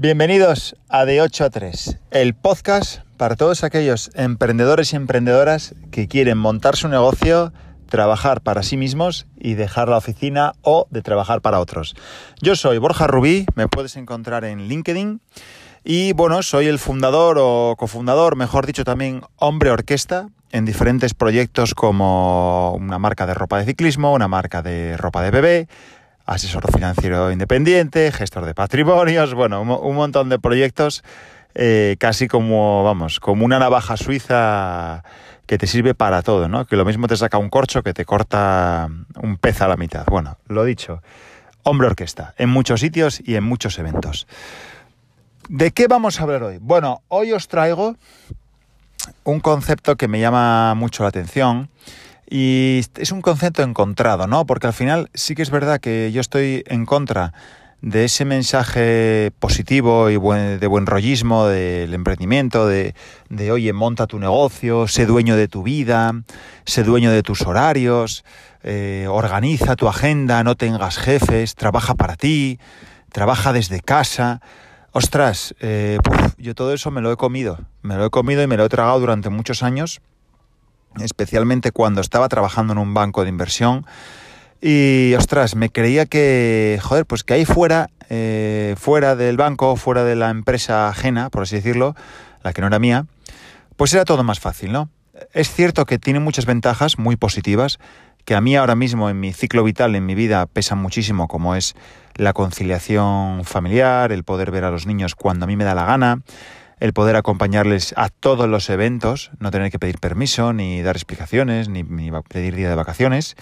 Bienvenidos a De 8 a 3, el podcast para todos aquellos emprendedores y emprendedoras que quieren montar su negocio, trabajar para sí mismos y dejar la oficina o de trabajar para otros. Yo soy Borja Rubí, me puedes encontrar en LinkedIn y bueno, soy el fundador o cofundador, mejor dicho también hombre orquesta en diferentes proyectos como una marca de ropa de ciclismo, una marca de ropa de bebé, asesor financiero independiente, gestor de patrimonios, bueno, un, montón de proyectos, eh, casi como, vamos, como una navaja suiza que te sirve para todo, ¿no? Que lo mismo te saca un corcho que te corta un pez a la mitad. Bueno, lo dicho, hombre orquesta, en muchos sitios y en muchos eventos. ¿De qué vamos a hablar hoy? Bueno, hoy os traigo un concepto que me llama mucho la atención y es un concepto encontrado, ¿no? Porque al final sí que es verdad que yo estoy en contra de ese mensaje positivo y de buen rollismo del emprendimiento, de, de, oye, monta tu negocio, sé dueño de tu vida, sé dueño de tus horarios, eh, organiza tu agenda, no tengas jefes, trabaja para ti, trabaja desde casa. Ostras, eh, yo todo eso me lo he comido, me lo he comido y me lo he tragado durante muchos años especialmente cuando estaba trabajando en un banco de inversión. Y ostras, me creía que, joder, pues que ahí fuera, eh, fuera del banco, fuera de la empresa ajena, por así decirlo, la que no era mía, pues era todo más fácil, ¿no? Es cierto que tiene muchas ventajas muy positivas, que a mí ahora mismo en mi ciclo vital, en mi vida, pesan muchísimo, como es la conciliación familiar, el poder ver a los niños cuando a mí me da la gana, el poder acompañarles a todos los eventos, no tener que pedir permiso, ni dar explicaciones, ni, pedir día de vacaciones.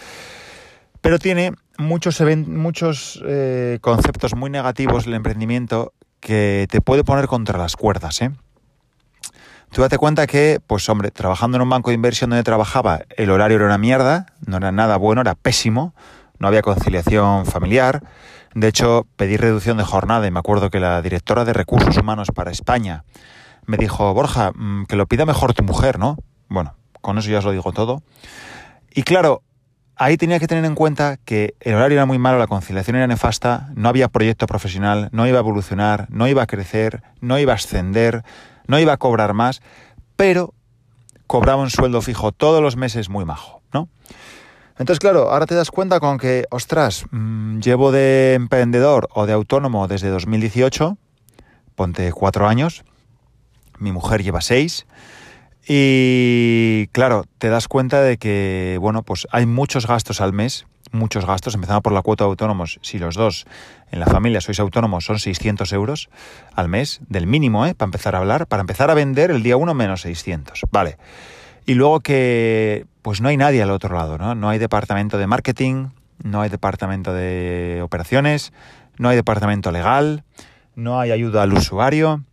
Pero tiene muchos, muchos eh, conceptos muy negativos el emprendimiento que te puede poner contra las cuerdas. ¿eh? Tú date cuenta que, pues hombre, trabajando en un banco de inversión donde trabajaba, el horario era una mierda, no era nada bueno, era pésimo, no había conciliación familiar. De hecho, pedí reducción de jornada y me acuerdo que la directora de recursos humanos para España me dijo, Borja, mm, que lo pida mejor tu mujer, ¿no? Bueno, con eso ya os lo digo todo. Y claro, ahí tenía que tener en cuenta que el horario era muy malo, la conciliación era nefasta, no había proyecto profesional, no iba a evolucionar, no iba a crecer, no iba a ascender, no iba a cobrar más, pero cobraba un sueldo fijo todos los meses muy majo, ¿no? Entonces, claro, ahora te das cuenta con que, ostras, mm, llevo de emprendedor o de autónomo desde 2018, ponte cuatro años, mi mujer lleva seis, y claro, te das cuenta de que, bueno, pues hay muchos gastos al mes, muchos gastos, empezando por la cuota de autónomos, si los dos en la familia sois autónomos son 600 euros al mes, del mínimo, ¿eh? Para empezar a hablar, para empezar a vender el día uno menos 600, vale. Y luego que pues no hay nadie al otro lado, ¿no? No hay departamento de marketing, no hay departamento de operaciones, no hay departamento legal, no hay ayuda al usuario,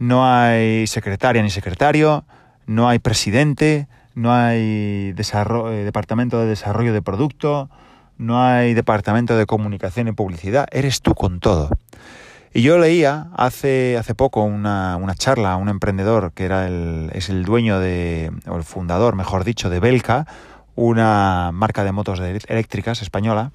no hay secretaria ni secretario, no hay presidente, no hay eh, departamento de desarrollo de producto, no hay departamento de comunicación y publicidad, eres tú con todo. Y yo leía hace, hace poco una, charla a un emprendedor que era el, es el dueño de, o el fundador, mejor dicho, de Belka, una marca de motos eléctricas española,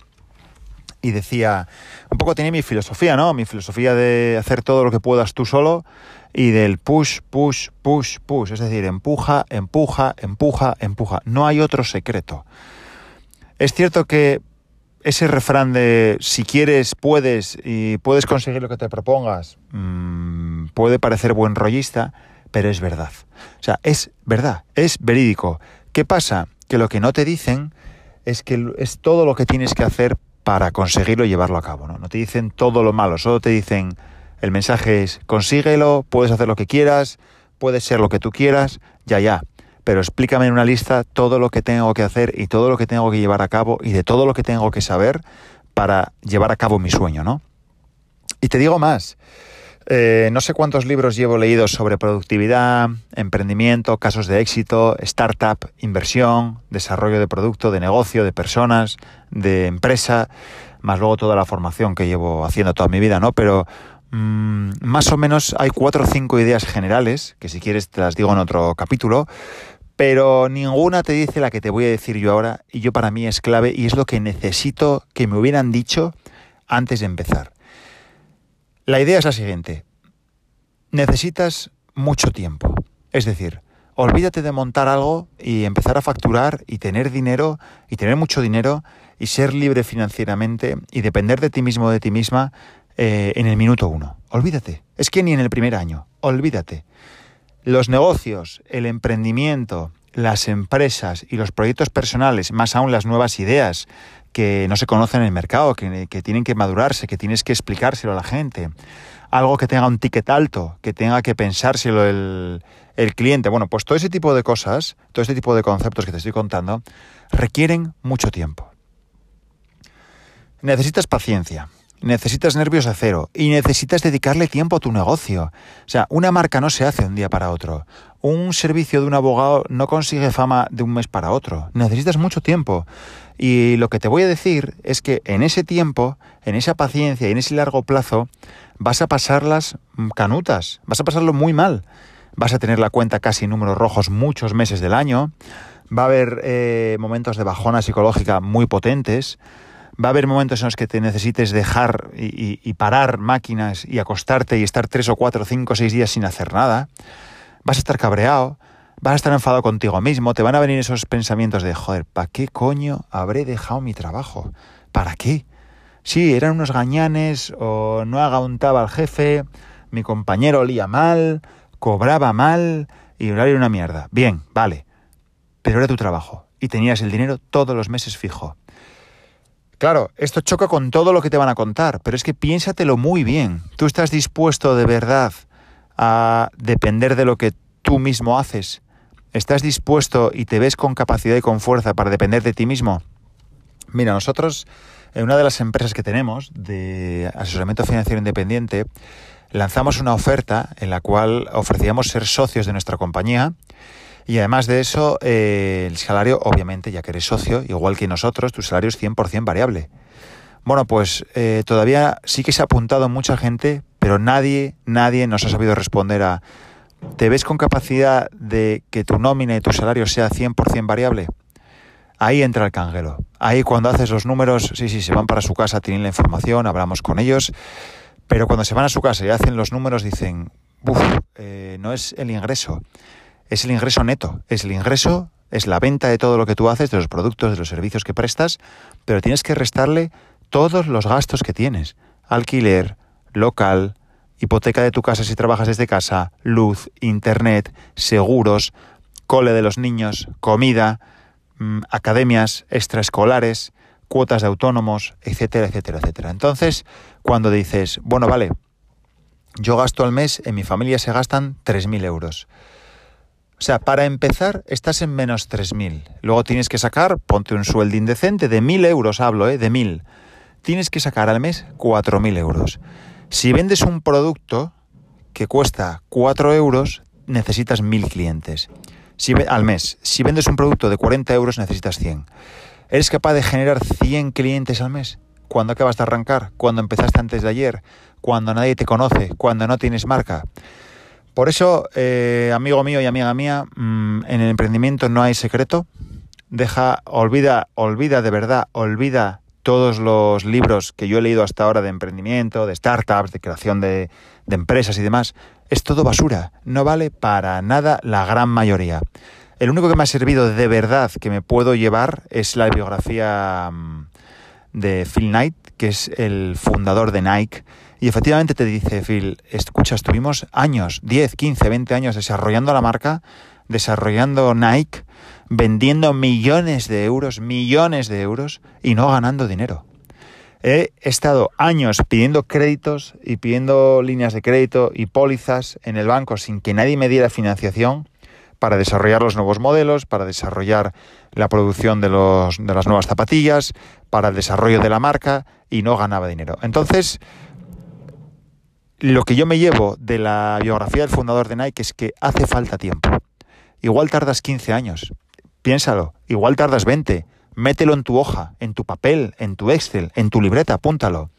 y decía, un poco tiene mi filosofía, ¿no? Mi filosofía de hacer todo lo que puedas tú solo y del push, push, push, push, es decir, empuja, empuja, empuja, empuja. No hay otro secreto. Es cierto que ese refrán de si quieres, puedes y puedes conseguir lo que te propongas, mm, puede parecer buen rollista, pero es verdad. O sea, es verdad, es verídico. ¿Qué pasa? Que lo que no te dicen es que es todo lo que tienes que hacer para conseguirlo y llevarlo a cabo. ¿no? no te dicen todo lo malo, solo te dicen el mensaje es consíguelo, puedes hacer lo que quieras, puedes ser lo que tú quieras, ya, ya pero explícame en una lista todo lo que tengo que hacer y todo lo que tengo que llevar a cabo y de todo lo que tengo que saber para llevar a cabo mi sueño, ¿no? Y te digo más, eh, no sé cuántos libros llevo leídos sobre productividad, emprendimiento, casos de éxito, startup, inversión, desarrollo de producto, de negocio, de personas, de empresa, más luego toda la formación que llevo haciendo toda mi vida, ¿no? Pero mm, más o menos hay cuatro o cinco ideas generales, que si quieres te las digo en otro capítulo, pero ninguna te dice la que te voy a decir yo ahora y yo para mí es clave y es lo que necesito que me hubieran dicho antes de empezar. La idea es la siguiente. necesitas mucho tiempo. Es decir, olvídate de montar algo y empezar a facturar y tener dinero y tener mucho dinero y ser libre financieramente y depender de ti mismo de ti misma eh, en el minuto uno. Olvídate. Es que ni en el primer año. Olvídate. Los negocios, el emprendimiento, las empresas y los proyectos personales, más aún las nuevas ideas que no se conocen en el mercado, que, que tienen que madurarse, que tienes que explicárselo a la gente, algo que tenga un ticket alto, que tenga que pensárselo el, el cliente. Bueno, pues todo ese tipo de cosas, todo ese tipo de conceptos que te estoy contando, requieren mucho tiempo. Necesitas paciencia, necesitas nervios de cero y necesitas dedicarle tiempo a tu negocio. O sea, una marca no se hace un día para otro. Un servicio de un abogado no consigue fama de un mes para otro. Necesitas mucho tiempo. Y lo que te voy a decir es que en ese tiempo, en esa paciencia y en ese largo plazo, vas a pasarlas canutas, vas a pasarlo muy mal. Vas a tener la cuenta casi en números rojos muchos meses del año. Va a haber eh, momentos de bajona psicológica muy potentes. Va a haber momentos en los que te necesites dejar y, parar máquinas y acostarte y estar tres o cuatro, cinco, seis días sin hacer nada. Vas a estar cabreado, vas a estar enfadado contigo mismo, te van a venir esos pensamientos de, joder, ¿para qué coño habré dejado mi trabajo? ¿Para qué? Sí, eran unos gañanes o no aguantaba al jefe, mi compañero olía mal, cobraba mal y era una mierda. Bien, vale, pero era tu trabajo y tenías el dinero todos los meses fijo. Claro, esto choca con todo lo que te van a contar, pero es que piénsatelo muy bien. ¿Tú estás dispuesto de verdad a depender de lo que tú mismo haces? ¿Estás dispuesto y te ves con capacidad y con fuerza para depender de ti mismo? Mira, nosotros, en una de las empresas que tenemos de asesoramiento financiero independiente, lanzamos una oferta en la cual ofrecíamos ser socios de nuestra compañía y además de eso, eh, el salario, obviamente, ya que eres socio, igual que nosotros, tu salario es 100% variable. Bueno, pues eh, todavía sí que se ha apuntado mucha gente, pero nadie, nadie nos ha sabido responder a ¿te ves con capacidad de que tu nómina y tu salario sea 100% variable? Ahí entra el canguelo. Ahí cuando haces los números, sí, sí, se van para su casa, tienen la información, hablamos con ellos, pero cuando se van a su casa y hacen los números dicen, uff, eh, no es el ingreso, es el ingreso neto, es el ingreso, es la venta de todo lo que tú haces, de los productos, de los servicios que prestas, pero tienes que restarle todos los gastos que tienes. Alquiler, local, hipoteca de tu casa si trabajas desde casa, luz, internet, seguros, cole de los niños, comida, mm, academias extraescolares, cuotas de autónomos, etcétera, etcétera, etcétera. Entonces, cuando dices, bueno, vale, yo gasto al mes, en mi familia se gastan 3.000 euros. O sea, para empezar, estás en menos 3.000. Luego tienes que sacar, ponte un sueldo indecente, de 1.000 euros hablo, ¿eh? De 1.000. Tienes que sacar al mes 4.000 euros. Si vendes un producto que cuesta 4 euros, necesitas 1.000 clientes. Si, al mes. Si vendes un producto de 40 euros, necesitas 100. ¿Eres capaz de generar 100 clientes al mes? Cuando acabas de arrancar? Cuando empezaste antes de ayer? Cuando nadie te conoce? Cuando no tienes marca? Por eso, eh, amigo mío y amiga mía, mm, en el emprendimiento no hay secreto. Deja, olvida, olvida de verdad, olvida todos los libros que yo he leído hasta ahora de emprendimiento, de startups, de creación de, de empresas y demás. Es todo basura. No vale para nada la gran mayoría. El único que me ha servido de verdad que me puedo llevar es la biografía mm, de Phil Knight, que es el fundador de Nike y efectivamente te dice Phil, escucha, estuvimos años, 10, 15, 20 años desarrollando la marca, desarrollando Nike, vendiendo millones de euros, millones de euros y no ganando dinero. He estado años pidiendo créditos y pidiendo líneas de crédito y pólizas en el banco sin que nadie me diera financiación para desarrollar los nuevos modelos, para desarrollar la producción de, los, de las nuevas zapatillas, para el desarrollo de la marca y no ganaba dinero. Entonces, lo que yo me llevo de la biografía del fundador de Nike es que hace falta tiempo. Igual tardas 15 años, piénsalo, igual tardas 20, mételo en tu hoja, en tu papel, en tu Excel, en tu libreta, apúntalo.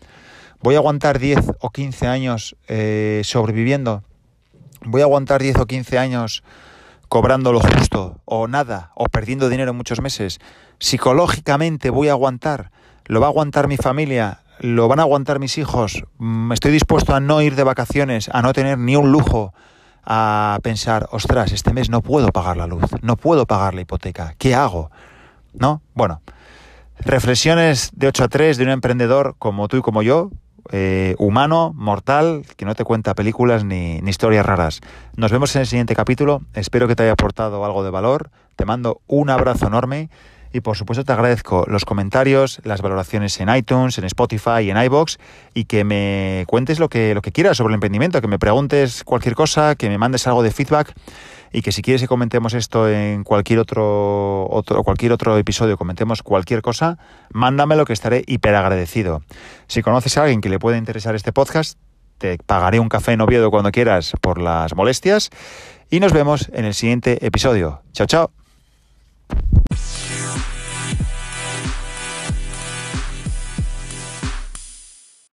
¿Voy a aguantar 10 o 15 años eh, sobreviviendo? ¿Voy a aguantar 10 o 15 años cobrando lo justo o nada o perdiendo dinero muchos meses? Psicológicamente voy a aguantar. ¿Lo va a aguantar mi familia? ¿Lo van a aguantar mis hijos? Mm, ¿Estoy dispuesto a no ir de vacaciones, a no tener ni un lujo? A pensar, ostras, este mes no puedo pagar la luz, no puedo pagar la hipoteca, ¿qué hago? ¿No? Bueno, reflexiones de 8 a 3 de un emprendedor como tú y como yo, eh, humano, mortal, que no te cuenta películas ni, ni, historias raras. Nos vemos en el siguiente capítulo. Espero que te haya aportado algo de valor. Te mando un abrazo enorme y por supuesto te agradezco los comentarios, las valoraciones en iTunes, en Spotify en iBox y que me cuentes lo que, lo que quieras sobre el emprendimiento, que me preguntes cualquier cosa, que me mandes algo de feedback y que si quieres que comentemos esto en cualquier otro, otro cualquier otro episodio, comentemos cualquier cosa, mándamelo que estaré hiper agradecido. Si conoces a alguien que le pueda interesar este podcast, te pagaré un café en Oviedo cuando quieras por las molestias y nos vemos en el siguiente episodio. Chao, chao.